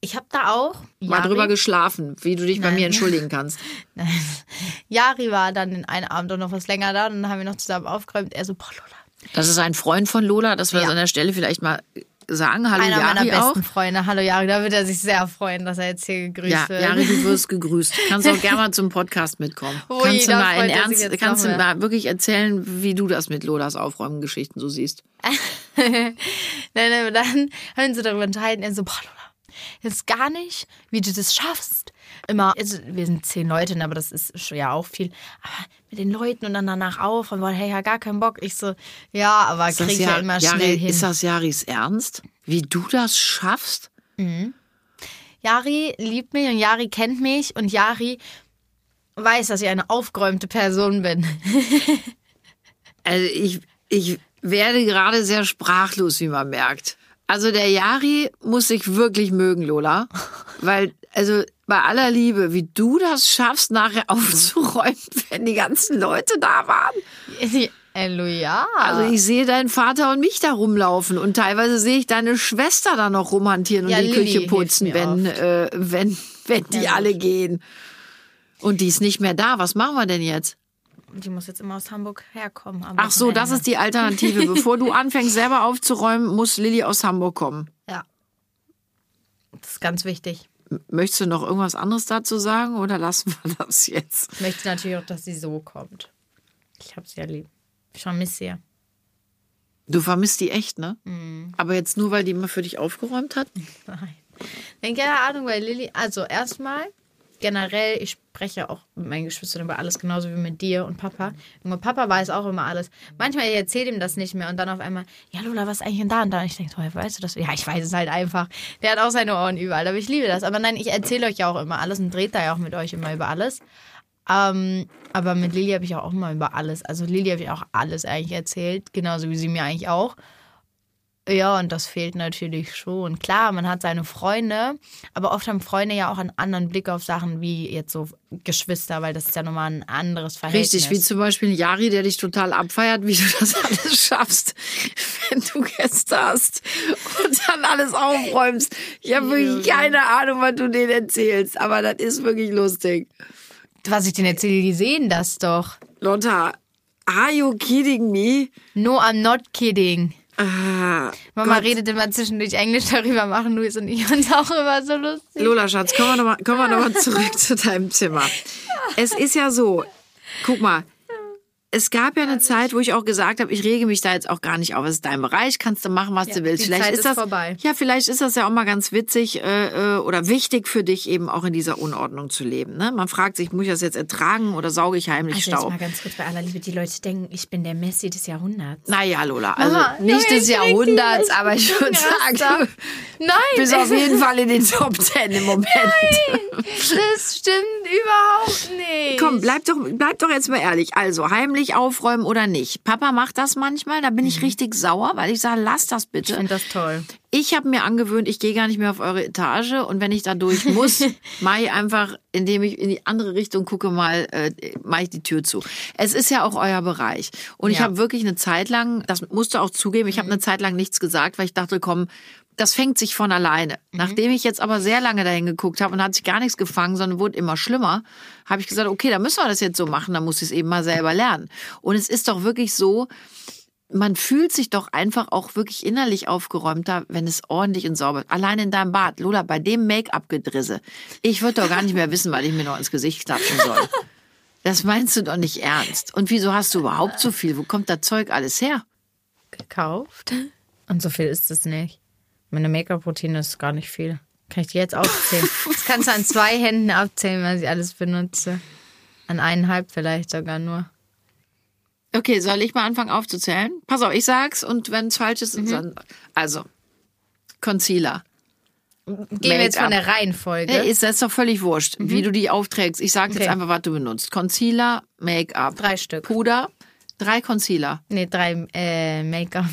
B: Ich habe da auch.
A: Mal drüber geschlafen, wie du dich bei
B: Nein.
A: mir entschuldigen kannst.
B: Jari war dann in einem Abend auch noch was länger da und dann haben wir noch zusammen aufgeräumt. Er so, boah, Lola.
A: Das ist ein Freund von Lola, dass wir
B: Ja.
A: das an der Stelle vielleicht mal sagen. Hallo
B: Einer meiner
A: Jari auch.
B: besten Freunde. Hallo Jari, da wird er sich sehr freuen, dass er jetzt hier gegrüßt
A: Ja,
B: wird.
A: Jari, du wirst gegrüßt. Kannst auch gerne mal zum Podcast mitkommen.
B: Ui,
A: kannst du mal in
B: er
A: Ernst, kannst du mal wirklich erzählen, wie du das mit Lolas Aufräumen-Geschichten so siehst?
B: Nein, nein, dann haben wir uns so darüber unterhalten. Er so, boah, Lola, jetzt gar nicht, wie du das schaffst. Immer, also wir sind zehn Leute, ne, aber das ist ja auch viel. Aber mit den Leuten und dann danach auf und wollen, hey, ja, gar keinen Bock. Ich so, ja, aber
A: Ist
B: krieg ich ja
A: Ja-
B: immer
A: Jari,
B: schnell hin.
A: Ist das Jaris Ernst? Wie du das schaffst?
B: Jari liebt mich und Jari kennt mich und Jari weiß, dass ich eine aufgeräumte Person bin.
A: Also ich, ich werde gerade sehr sprachlos, wie man merkt. Also der Jari muss sich wirklich mögen, Lola. Weil, also bei aller Liebe, wie du das schaffst, nachher aufzuräumen, wenn die ganzen Leute da waren.
B: Hallo, ja.
A: Also ich sehe deinen Vater und mich da rumlaufen und teilweise sehe ich deine Schwester da noch rumhantieren und
B: Ja,
A: die
B: Lilly
A: Küche putzen, wenn, äh, wenn, wenn die
B: Ja,
A: alle gehen. Und die ist nicht mehr da. Was machen wir denn jetzt?
B: Die muss jetzt immer aus Hamburg herkommen.
A: Ach so, das
B: Wochenende.
A: ist die Alternative. Bevor du anfängst, selber aufzuräumen, muss Lilly aus Hamburg kommen.
B: Ja. Das ist ganz wichtig.
A: Möchtest du noch irgendwas anderes dazu sagen oder lassen wir das jetzt?
B: Ich möchte natürlich auch, dass sie so kommt. Ich hab sie ja lieb. Ich vermisse sie ja.
A: Du vermisst die echt, ne?
B: Mhm.
A: Aber jetzt nur, weil die immer für dich aufgeräumt hat?
B: Nein. Nein, keine Ahnung, weil Lilly, also erstmal, generell, ich spreche auch mit meinen Geschwistern über alles, genauso wie mit dir und Papa. Junge, Papa weiß auch immer alles. Manchmal, ich erzähle ihm das nicht mehr und dann auf einmal, ja Lola, was ist eigentlich denn da und da? Und ich denke, oh, weißt du das? Ja, ich weiß es halt einfach. Der hat auch seine Ohren überall, aber ich liebe das. Aber nein, ich erzähle euch ja auch immer alles und dreht da ja auch mit euch immer über alles. Ähm, aber mit Lilly habe ich auch immer über alles. Also Lilly habe ich auch alles eigentlich erzählt, genauso wie sie mir eigentlich auch. Ja, und das fehlt natürlich schon. Klar, man hat seine Freunde, aber oft haben Freunde ja auch einen anderen Blick auf Sachen wie jetzt so Geschwister, weil das ist ja nochmal ein anderes Verhältnis.
A: Richtig, wie zum Beispiel Jari, der dich total abfeiert, wie du das alles schaffst, wenn du Gäste hast und dann alles aufräumst. Ich habe wirklich keine Ahnung, was du denen erzählst, aber das ist wirklich lustig.
B: Was ich denen erzähle, die sehen das doch.
A: Lotta, are you kidding me?
B: No, I'm not kidding.
A: Ah,
B: Mama
A: Gott.
B: redet immer zwischendurch Englisch darüber, machen Luis und ich uns auch immer so lustig.
A: Lola, Schatz, kommen wir nochmal noch mal zurück zu deinem Zimmer. Es ist ja so, guck mal, es gab ja eine Zeit, wo ich auch gesagt habe, ich rege mich da jetzt auch gar nicht auf. Es ist dein Bereich, kannst du machen, was
B: Ja,
A: du willst. vielleicht
B: Zeit
A: ist das
B: vorbei.
A: ja, vielleicht ist das ja auch mal ganz witzig äh, äh, oder wichtig für dich eben auch in dieser Unordnung zu leben. Ne? Man fragt sich, muss ich das jetzt ertragen oder sauge ich heimlich
B: Also jetzt
A: Staub?
B: mal ganz kurz bei aller Liebe, die Leute denken, ich bin der Messi des Jahrhunderts.
A: Naja, Lola, also
B: Mama,
A: nicht des Jahrhunderts, aber ich würde sagen,
B: Nein,
A: bist auf jeden Fall in den Top Ten im Moment.
B: das stimmt überhaupt nicht.
A: Komm, bleib doch, bleib doch jetzt mal ehrlich. Also, heimlich aufräumen oder nicht. Papa macht das manchmal, da bin ich richtig sauer, weil ich sage, lass das
B: Ich
A: bitte.
B: finde das toll.
A: Ich habe mir angewöhnt, ich gehe gar nicht mehr auf eure Etage und wenn ich da durch muss, mache ich einfach, indem ich in die andere Richtung gucke, mal äh, mache ich die Tür zu. Es ist ja auch euer Bereich und ich
B: Ja.
A: habe wirklich eine Zeit lang, das musst du auch zugeben, ich habe eine Zeit lang nichts gesagt, weil ich dachte, komm, das fängt sich von alleine. Nachdem ich jetzt aber sehr lange dahin geguckt habe und hat sich gar nichts gefangen, sondern wurde immer schlimmer, habe ich gesagt, okay, dann müssen wir das jetzt so machen, dann muss ich es eben mal selber lernen. Und es ist doch wirklich so, man fühlt sich doch einfach auch wirklich innerlich aufgeräumter, wenn es ordentlich und sauber ist. Allein in deinem Bad, Lola, bei dem Make-up-Gedrisse. Ich würde doch gar nicht mehr wissen, weil ich mir noch ins Gesicht klatschen soll. Das meinst du doch nicht ernst. Und wieso hast du überhaupt so viel? Wo kommt das Zeug alles her?
B: gekauft. Und so viel ist es nicht. Meine Make-up-Routine ist gar nicht viel. Kann ich die jetzt aufzählen? Das kannst du an zwei Händen abzählen, was ich alles benutze. An eineinhalb vielleicht sogar nur.
A: Okay, soll ich mal anfangen aufzuzählen? Pass auf, ich sag's und wenn es falsch ist, dann. Also, Concealer.
B: Gehen wir jetzt von der Reihenfolge.
A: Ja, ist das doch völlig wurscht, wie du die aufträgst. Ich sag jetzt
B: Okay.
A: einfach, was du benutzt. Concealer, Make-up.
B: Drei Stück.
A: Puder, drei Concealer.
B: Nee, drei äh, Make-up.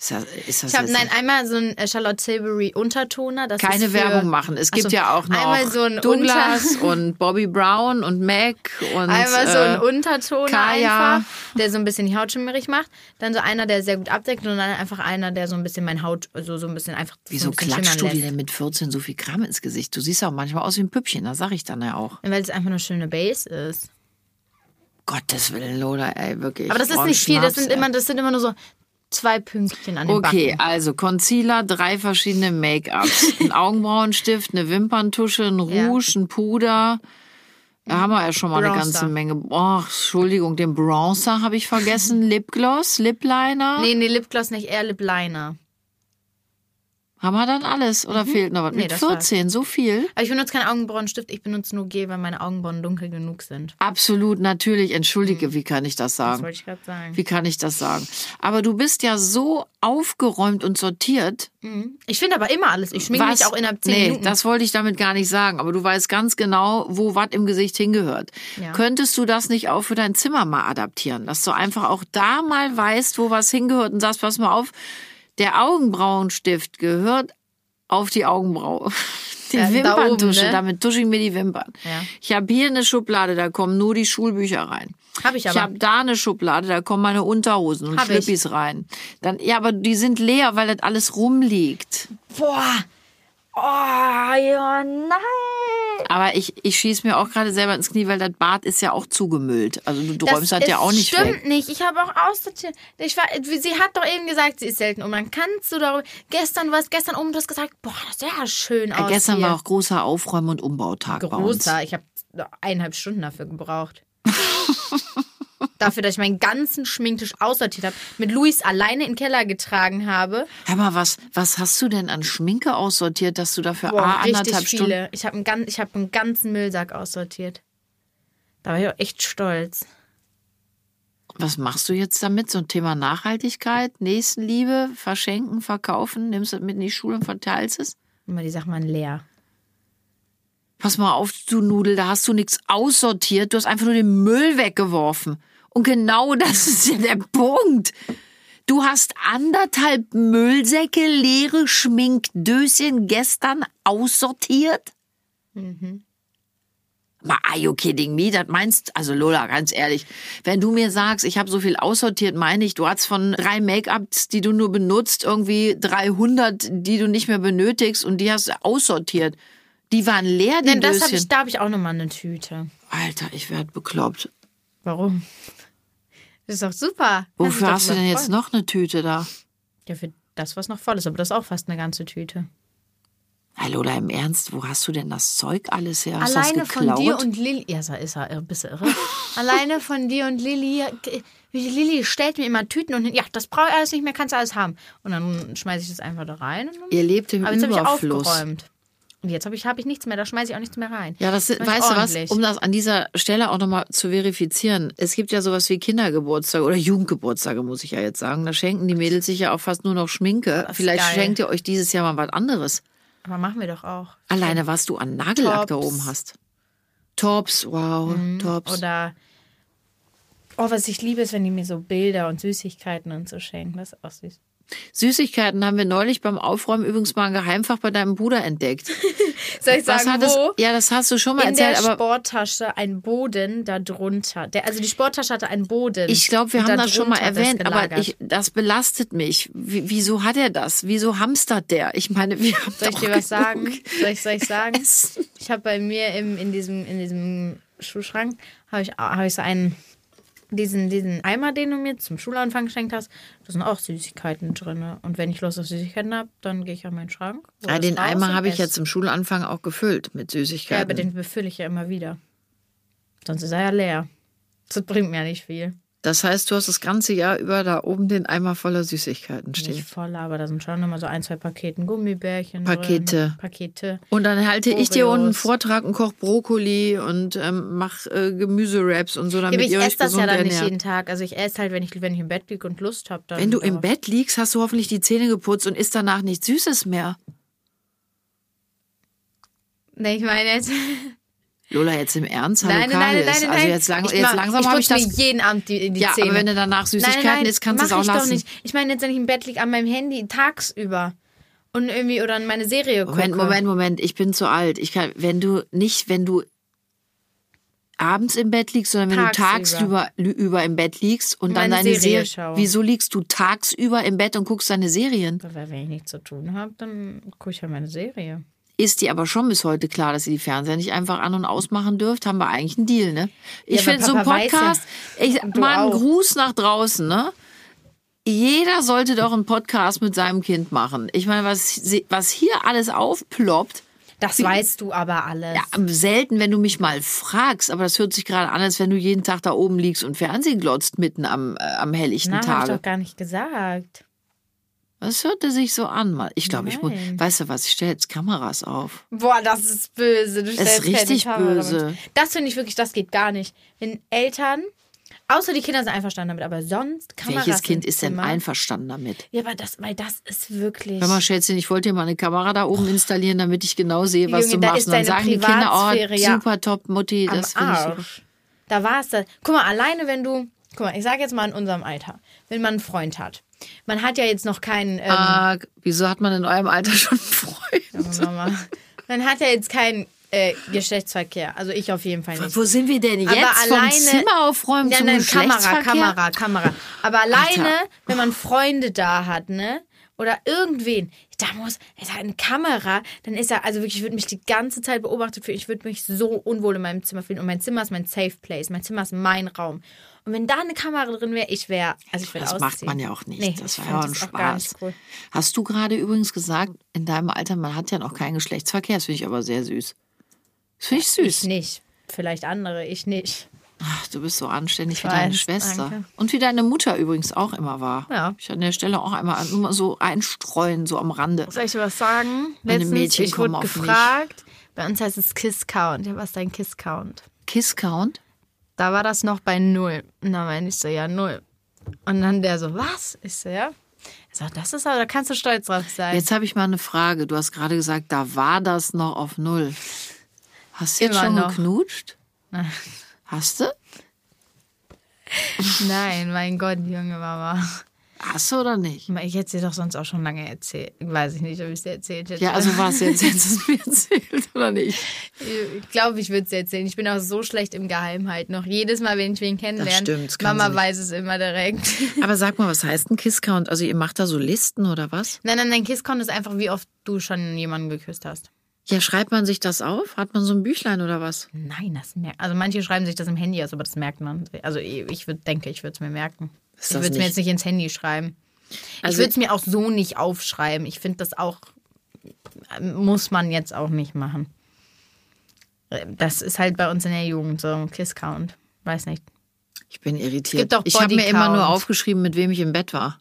A: Ist das, ist das
B: Ich habe nein einmal so ein äh, Charlotte Tilbury Untertoner. Das
A: keine
B: für,
A: Werbung machen. Es gibt
B: Ach so,
A: ja auch noch
B: einmal so ein
A: Douglas und Bobby Brown und Mac und
B: einmal so ein
A: äh,
B: Untertoner
A: Kaya.
B: einfach, der so ein bisschen die Haut schimmerig macht. Dann so einer, der sehr gut abdeckt und dann einfach einer, der so ein bisschen mein Haut so so ein bisschen einfach so
A: Wieso
B: ein bisschen
A: klatschst du dir denn mit 14 so viel Kram ins Gesicht? Du siehst auch manchmal aus wie ein Püppchen, das sag ich dann ja auch.
B: Weil es einfach eine schöne Base ist.
A: Gottes Willen, Lola, ey, wirklich.
B: Aber das ist
A: Brauch
B: nicht viel, das sind
A: ey.
B: immer, das sind immer nur so zwei Pünktchen an den
A: Okay,
B: Backen.
A: also Concealer, drei verschiedene Make-ups, ein Augenbrauenstift, eine Wimperntusche, ein
B: Ja.
A: Rouge, ein Puder. Da haben wir ja schon mal eine
B: Bronzer.
A: ganze Menge. Oh, Entschuldigung, den Bronzer habe ich vergessen. Lipgloss, Lipliner.
B: Nee, nee, Lipgloss nicht, eher Lipliner.
A: Haben wir dann alles oder fehlt noch was?
B: Mhm. Nee,
A: Mit
B: das war's.
A: 14, so viel?
B: Aber ich benutze keinen Augenbrauenstift, ich benutze nur Gel, weil meine Augenbrauen dunkel genug sind.
A: Absolut, natürlich. Entschuldige, wie kann ich das
B: Das
A: sagen?
B: wollte ich gerade sagen.
A: Wie kann ich das sagen? Aber du bist ja so aufgeräumt und sortiert.
B: Mhm. Ich finde aber immer alles. Ich schminke mich auch innerhalb zehn
A: nee,
B: Minuten.
A: das wollte ich damit gar nicht sagen. Aber du weißt ganz genau, wo was im Gesicht hingehört.
B: Ja.
A: Könntest du das nicht auch für dein Zimmer mal adaptieren? Dass du einfach auch da mal weißt, wo was hingehört und sagst, pass mal auf, der Augenbrauenstift gehört auf die Augenbraue. Die
B: Ja, da
A: Wimperntusche,
B: oben, ne?
A: damit tusche ich mir die Wimpern.
B: Ja.
A: Ich habe hier eine Schublade, da kommen nur die Schulbücher rein.
B: Hab ich
A: Ich
B: aber.
A: habe da eine Schublade, da kommen meine Unterhosen und
B: Hab ich.
A: Rein. Dann, ja, aber die sind leer, weil das alles rumliegt.
B: Boah. Oh, ja, nein.
A: Aber ich, ich schieße mir auch gerade selber ins Knie, weil das Bad ist ja auch zugemüllt. Also du, du räumst das ja auch nicht
B: stimmt
A: weg.
B: nicht. Ich habe auch aussortiert. Ich war, sie hat doch eben gesagt, sie ist selten um. Dann kannst du darüber. Gestern war es gestern um, du hast gesagt, boah, das sah ja schön aus.
A: Ja, gestern
B: hier.
A: war auch großer Aufräumen- und Umbautag bei uns.
B: großer. Ich habe eineinhalb Stunden dafür gebraucht. dafür, dass ich meinen ganzen Schminktisch aussortiert habe, mit Luis alleine in den Keller getragen habe.
A: Hör mal, was, was hast du denn an Schminke aussortiert, dass du dafür
B: Boah,
A: A, anderthalb
B: viele.
A: Stunden...
B: Ich habe einen, ich hab einen ganzen Müllsack aussortiert. Da war ich auch echt stolz.
A: Was machst du jetzt damit? So ein Thema Nachhaltigkeit, Nächstenliebe, verschenken, verkaufen? Nimmst du das mit in die Schule und verteilst es?
B: Immer die Sachen waren leer.
A: Pass mal auf, du Nudel, da hast du nichts aussortiert. Du hast einfach nur den Müll weggeworfen. Und genau das ist ja der Punkt. Du hast anderthalb Müllsäcke leere Schminkdöschen gestern aussortiert? Mal, are you kidding me? Das meinst, also Lola, ganz ehrlich, wenn du mir sagst, ich habe so viel aussortiert, meine ich, du hast von drei Make-ups, die du nur benutzt, irgendwie 300, die du nicht mehr benötigst und die hast du aussortiert. Die waren leer, die
B: Denn das hab ich, da habe ich auch nochmal eine Tüte.
A: Alter, ich werd bekloppt.
B: Warum? Das ist doch super.
A: Wofür hast du denn
B: drüber
A: jetzt noch eine Tüte da?
B: Ja, für das, was noch voll ist. Aber das ist auch fast eine ganze Tüte.
A: Hey, Lola, im Ernst, wo hast du denn das Zeug alles her? Hast du
B: Alleine von dir und Lilly. Ja, so ist er, ein bisschen irre. Alleine von dir und Lilly. Lilly stellt mir immer Tüten und. Ja, das brauche ich alles nicht mehr, kannst du alles haben. Und dann schmeiße ich das einfach da rein.
A: Ihr lebt im
B: aber jetzt habe ich
A: Überfluss.
B: aufgeräumt. Und jetzt habe ich, hab ich nichts mehr, da schmeiße ich auch nichts mehr rein.
A: Ja, das
B: ich
A: weißt du was, um das an dieser Stelle auch nochmal zu verifizieren. Es gibt ja sowas wie Kindergeburtstage oder Jugendgeburtstage, muss ich ja jetzt sagen. Da schenken die Mädels sich ja auch fast nur noch Schminke.
B: Das
A: Vielleicht
B: geil.
A: schenkt ihr euch dieses Jahr mal was anderes.
B: Aber machen wir doch auch.
A: Alleine, was du an Nagellack da
B: Tops.
A: oben hast. Tops, wow, Tops.
B: Oder. Oh, was ich liebe, ist, wenn die mir so Bilder und Süßigkeiten und so schenken. Das ist auch süß.
A: Süßigkeiten haben wir neulich beim Aufräumen übrigens mal ein Geheimfach bei deinem Bruder entdeckt.
B: Soll ich
A: Was
B: sagen,
A: hat es,
B: wo?
A: ja, das hast du schon mal
B: in der
A: erzählt, aber
B: Sporttasche ein Boden darunter. Der, also die Sporttasche hatte einen Boden.
A: Ich glaube, wir haben das schon mal erwähnt, aber ich, das belastet mich. Wie, wieso hat er das? Wieso hamstert der? Ich meine, wir haben
B: Soll ich dir was sagen? Soll ich, soll ich sagen?
A: Essen.
B: Ich habe bei mir im, in, diesem, in diesem Schuhschrank habe ich, hab ich so einen diesen, diesen Eimer, den du mir zum Schulanfang geschenkt hast. Da sind auch Süßigkeiten drin. Und wenn ich Lust auf Süßigkeiten habe, dann gehe ich an meinen Schrank.
A: Ja,
B: das
A: den Eimer habe ich ja zum Schulanfang auch gefüllt mit
B: Ja,
A: Süßigkeiten.
B: aber den befülle ich ja immer wieder. Sonst ist er ja leer. Das bringt mir ja nicht viel.
A: Das heißt, du hast das ganze Jahr über da oben den Eimer voller Süßigkeiten stehen.
B: Nicht voll, aber da sind schon immer so ein, zwei Paketen Gummibärchen.
A: Pakete.
B: Drin. Pakete.
A: Und dann halte ich dir unten einen
B: Oreos.
A: Vortrag und koch Brokkoli und ähm, mach äh, Gemüsewraps und so,
B: Ja,
A: damit
B: ich
A: ihr euch
B: esse das
A: gesund
B: ja dann nicht
A: ernährt.
B: jeden Tag. Also ich esse halt, wenn ich, wenn ich im Bett liege und Lust habe.
A: Wenn du im Bett liegst, hast du hoffentlich die Zähne geputzt und isst danach nichts Süßes mehr.
B: Nee, ich meine jetzt.
A: Lola, jetzt im Ernst? Hallo
B: Nein, nein, nein, nein, nein.
A: Also jetzt, lang,
B: ich
A: jetzt
B: mach-
A: langsam habe ich das...
B: mir jeden Abend die, in die
A: Ja,
B: Zähne.
A: aber wenn du danach Süßigkeiten
B: nein, nein,
A: isst, kannst du es auch
B: ich
A: lassen.
B: Doch nicht. Ich meine jetzt, wenn ich im Bett liege, an meinem Handy tagsüber und irgendwie oder an meine Serie gucke.
A: Moment, Moment, Moment, ich bin zu alt. Ich kann, wenn du nicht, wenn du abends im Bett liegst, sondern wenn
B: Tagsüber.
A: du tagsüber über im Bett liegst und dann
B: Meine
A: deine
B: Serie
A: Serie. Wieso liegst du tagsüber im Bett und guckst deine Serien?
B: Weil wenn ich nichts zu tun habe, dann gucke ich ja meine Serie.
A: Ist dir aber schon bis heute klar, dass ihr die Fernseher nicht einfach an- und ausmachen dürft? Haben wir eigentlich einen Deal, ne? Ich
B: Ja,
A: finde so ein
B: weiß ja.
A: Podcast, ich, mal einen. Gruß nach draußen, ne? Jeder sollte doch einen Podcast mit seinem Kind machen. Ich meine, was, was hier alles aufploppt,
B: Das weißt du aber alles.
A: Ja, selten, wenn du mich mal fragst, aber das hört sich gerade an, als wenn du jeden Tag da oben liegst und Fernsehen glotzt mitten am, äh, am helllichten
B: Na, habe ich
A: Tage.
B: doch gar nicht gesagt.
A: Das hörte sich so an. Mal. Ich glaube, ich muss. Weißt du was? Ich stelle jetzt Kameras auf.
B: Boah, das ist böse. Du stellst keine
A: richtig böse.
B: mit. Das finde ich wirklich, das geht gar nicht. Wenn Eltern, außer die Kinder sind einverstanden damit, aber sonst Kameras
A: Welches Kind ist denn einverstanden damit?
B: Ja, aber das, weil das ist wirklich.
A: Hör mal, Schätzchen, ich wollte dir mal eine Kamera da oben installieren, damit ich genau sehe, was
B: Junge,
A: du
B: da
A: machst.
B: ist
A: Und dann sagen die Kinder, oh,
B: ja.
A: super top, Mutti, das finde ich super.
B: Da war es das. Guck mal, alleine wenn du, guck mal, ich sage jetzt mal in unserem Alter, wenn man einen Freund hat. Man hat ja jetzt noch keinen, ähm,
A: Ah, wieso hat man in eurem Alter schon Freunde?
B: junge Mama, man hat ja jetzt keinen äh, Geschlechtsverkehr. Also ich auf jeden Fall nicht.
A: Wo sind wir denn jetzt?
B: Aber
A: Vom
B: alleine-
A: Zimmer aufräumen
B: Ja,
A: zum
B: nein, Kamera? Kamera, Kamera. Aber alleine,
A: Alter.
B: wenn man Freunde da hat, ne? oder irgendwen, da muss, er hat eine Kamera, dann ist er, also wirklich, ich würde mich die ganze Zeit beobachtet fühlen. Ich würde mich so unwohl in meinem Zimmer fühlen. Und mein Zimmer ist mein Safe Place. Mein Zimmer ist mein Raum. Und wenn da eine Kamera drin wäre, ich wäre, also ich würde
A: Das
B: ausziehen.
A: macht man ja auch nicht.
B: Nee,
A: das
B: ich
A: war ja ein Spaß.
B: cool.
A: Hast du gerade übrigens gesagt, in deinem Alter, man hat ja noch keinen Geschlechtsverkehr. Das finde ich aber sehr süß. Das finde ich
B: Ich
A: süß.
B: nicht. Vielleicht andere, ich nicht.
A: Ach, du bist so anständig wie
B: Ich
A: deine
B: weiß,
A: Schwester.
B: danke.
A: Und wie deine Mutter übrigens auch immer war.
B: Ja.
A: Ich an der Stelle auch einmal mal so einstreuen, so am Rande.
B: Soll ich dir was sagen?
A: Meine
B: Letztens,
A: Mädchen
B: ich wurde
A: auf mich.
B: gefragt, bei uns heißt es Kiss Count. Ja, was ist dein Kiss Count?
A: Kiss Count?
B: Da war das noch bei null. Und dann meinte ich so, ja, null. Und dann der so, was? Ich so, ja. Er sagt, das ist aber, da kannst du stolz drauf sein.
A: Jetzt habe ich mal eine Frage. Du hast gerade gesagt, da war das noch auf Null. Hast du jetzt
B: Immer
A: schon
B: noch.
A: geknutscht? Hast du?
B: Nein, mein Gott, junge Mama.
A: Hast du oder nicht?
B: Ich hätte sie doch sonst auch schon lange erzählt. Weiß ich nicht, ob ich sie erzählt hätte.
A: Ja, also was jetzt? Jetzt hast du mir erzählt, oder nicht?
B: Ich glaube, ich würde es erzählen. Ich bin auch so schlecht im Geheimhalten. Noch jedes Mal, wenn ich wen kennenlerne,
A: stimmt, das
B: Mama weiß es immer direkt.
A: Aber sag mal, was heißt ein Kiss Count? Also ihr macht da so Listen oder was?
B: Nein, nein, dein Kisscount ist einfach, wie oft du schon jemanden geküsst hast.
A: Ja, schreibt man sich das auf? Hat man so ein Büchlein oder was?
B: Nein, das merkt. Also manche schreiben sich das im Handy aus, aber das merkt man. Also ich würd, denke, ich würde es mir merken. Ich würde es mir jetzt nicht ins Handy schreiben. ich
A: Also-
B: würde es mir auch so nicht aufschreiben. Ich finde das auch muss man jetzt auch nicht machen. Das ist halt bei uns in der Jugend so ein Kiss-Count. Weiß nicht.
A: Ich bin irritiert.
B: gibt auch
A: ich habe mir immer nur aufgeschrieben, mit wem ich im Bett war.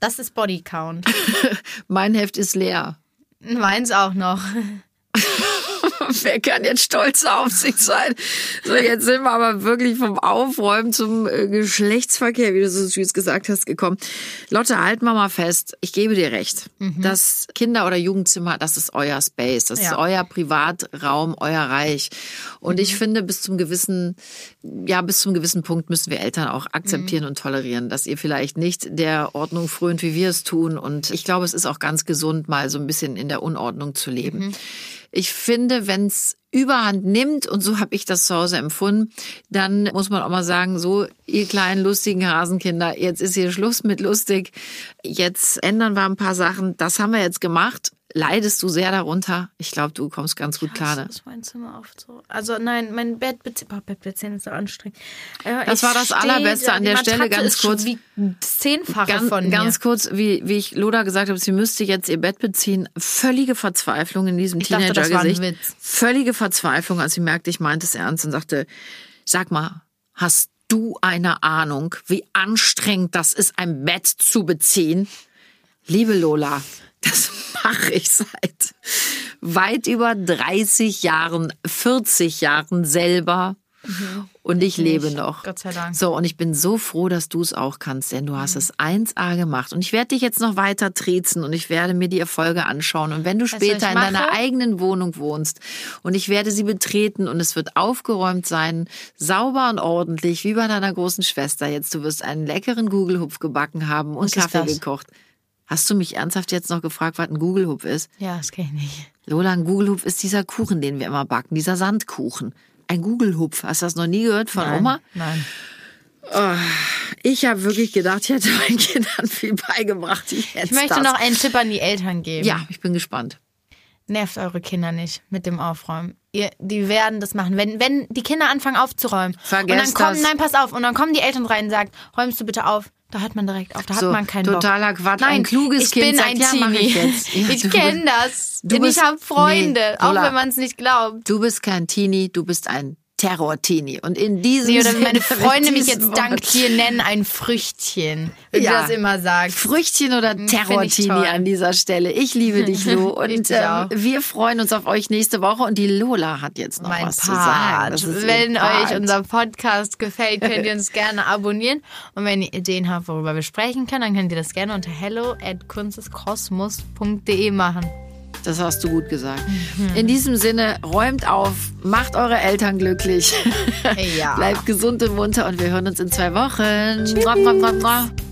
B: Das ist Body-Count.
A: Mein Heft ist leer.
B: Meins auch noch.
A: Wer kann jetzt stolz auf sich sein? So, jetzt sind wir aber wirklich vom Aufräumen zum äh, Geschlechtsverkehr, wie du so süß gesagt hast, gekommen. Lotte, halt mal mal fest. Ich gebe dir recht. Das Kinder- oder Jugendzimmer, das ist euer Space. Das ist
B: Ja.
A: euer Privatraum, euer Reich. Und ich finde, bis zum gewissen, ja, bis zum gewissen Punkt müssen wir Eltern auch akzeptieren und tolerieren, dass ihr vielleicht nicht der Ordnung frönt, wie wir es tun. Und ich glaube, es ist auch ganz gesund, mal so ein bisschen in der Unordnung zu leben. Ich finde, wenn es Überhand nimmt, und so habe ich das zu Hause empfunden, dann muss man auch mal sagen, so, ihr kleinen lustigen Hasenkinder, jetzt ist hier Schluss mit lustig. Jetzt ändern wir ein paar Sachen. Das haben wir jetzt gemacht. Leidest du sehr darunter? Ich glaube, du kommst ganz gut klar.
B: Das ist mein Zimmer oft so. Also nein, mein Bett. Oh, Bett beziehen ist so anstrengend. Äh,
A: Das war das Allerbeste an der Stelle, ganz kurz.
B: Wie zehnfache
A: Ganz,
B: von mir.
A: ganz kurz, wie, wie ich Loda gesagt habe, sie müsste jetzt ihr Bett beziehen. Völlige Verzweiflung in diesem Teenager-Gesicht. Völlige Verzweiflung, als sie merkte, ich meinte es ernst und sagte, sag mal, hast du eine Ahnung, wie anstrengend das ist, ein Bett zu beziehen? Liebe Lola, das mache ich seit weit über 30 Jahren, 40 Jahren selber. Und ich lebe
B: nicht,
A: noch.
B: Gott sei Dank.
A: So, und ich bin so froh, dass du es auch kannst, denn du hast es 1A gemacht. Und ich werde dich jetzt noch weiter triezen und ich werde mir die Erfolge anschauen. Und wenn du
B: was
A: später
B: ich
A: in deiner eigenen Wohnung wohnst und ich werde sie betreten und es wird aufgeräumt sein, sauber und ordentlich, wie bei deiner großen Schwester jetzt. Du wirst einen leckeren Gugelhupf gebacken haben und
B: Was
A: Kaffee gekocht. Hast du mich ernsthaft jetzt noch gefragt, was ein Gugelhupf ist?
B: Ja, das kenne ich nicht.
A: Lola, ein Gugelhupf ist dieser Kuchen, den wir immer backen, dieser Sandkuchen. Ein Gugelhupf. Hast du das noch nie gehört von Oma?
B: Nein.
A: Ich habe wirklich gedacht, ich hätte meinen Kindern viel beigebracht. Ich,
B: Ich möchte noch einen Tipp an die Eltern geben.
A: Ja, ich bin gespannt.
B: Nervt eure Kinder nicht mit dem Aufräumen. Ihr, die werden das machen. Wenn, wenn die Kinder anfangen aufzuräumen
A: Vergesst
B: und dann kommen,
A: das.
B: nein, pass auf, und dann kommen die Eltern rein und sagen, räumst du bitte auf. Da hört man direkt auf, da hat
A: So,
B: man keinen
A: totaler
B: Bock.
A: Quatsch.
B: Nein,
A: Ein kluges
B: ich
A: Kind
B: bin
A: sagt,
B: ein
A: ja,
B: Teenie.
A: ich jetzt. Ja,
B: ich kenne das.
A: du
B: Denn
A: bist-
B: ich habe Freunde,
A: Nee,
B: auch wenn man es nicht glaubt.
A: Du bist kein Teenie, du bist ein Terror-Teenie. Und in diesem
B: Nee, oder
A: Sinne
B: meine Freunde mich jetzt
A: Wort-
B: dank dir nennen, ein Früchtchen. Wenn
A: Ja.
B: du das immer sagst.
A: Früchtchen oder Terror-Teenie
B: toll.
A: an dieser Stelle. Ich liebe dich, Lo. Und ähm, wir freuen uns auf euch nächste Woche. Und die Lola hat jetzt noch
B: mein
A: was zu sagen.
B: Part.
A: Ist ihr
B: Wenn euch unser Podcast gefällt, könnt ihr uns gerne abonnieren. Und wenn ihr Ideen habt, worüber wir sprechen können, dann könnt ihr das gerne unter hello at kunsteskosmos.de machen.
A: Das hast du gut gesagt. In diesem Sinne, räumt auf, macht eure Eltern glücklich.
B: Ja.
A: Bleibt gesund und munter und wir hören uns in zwei Wochen. Mua.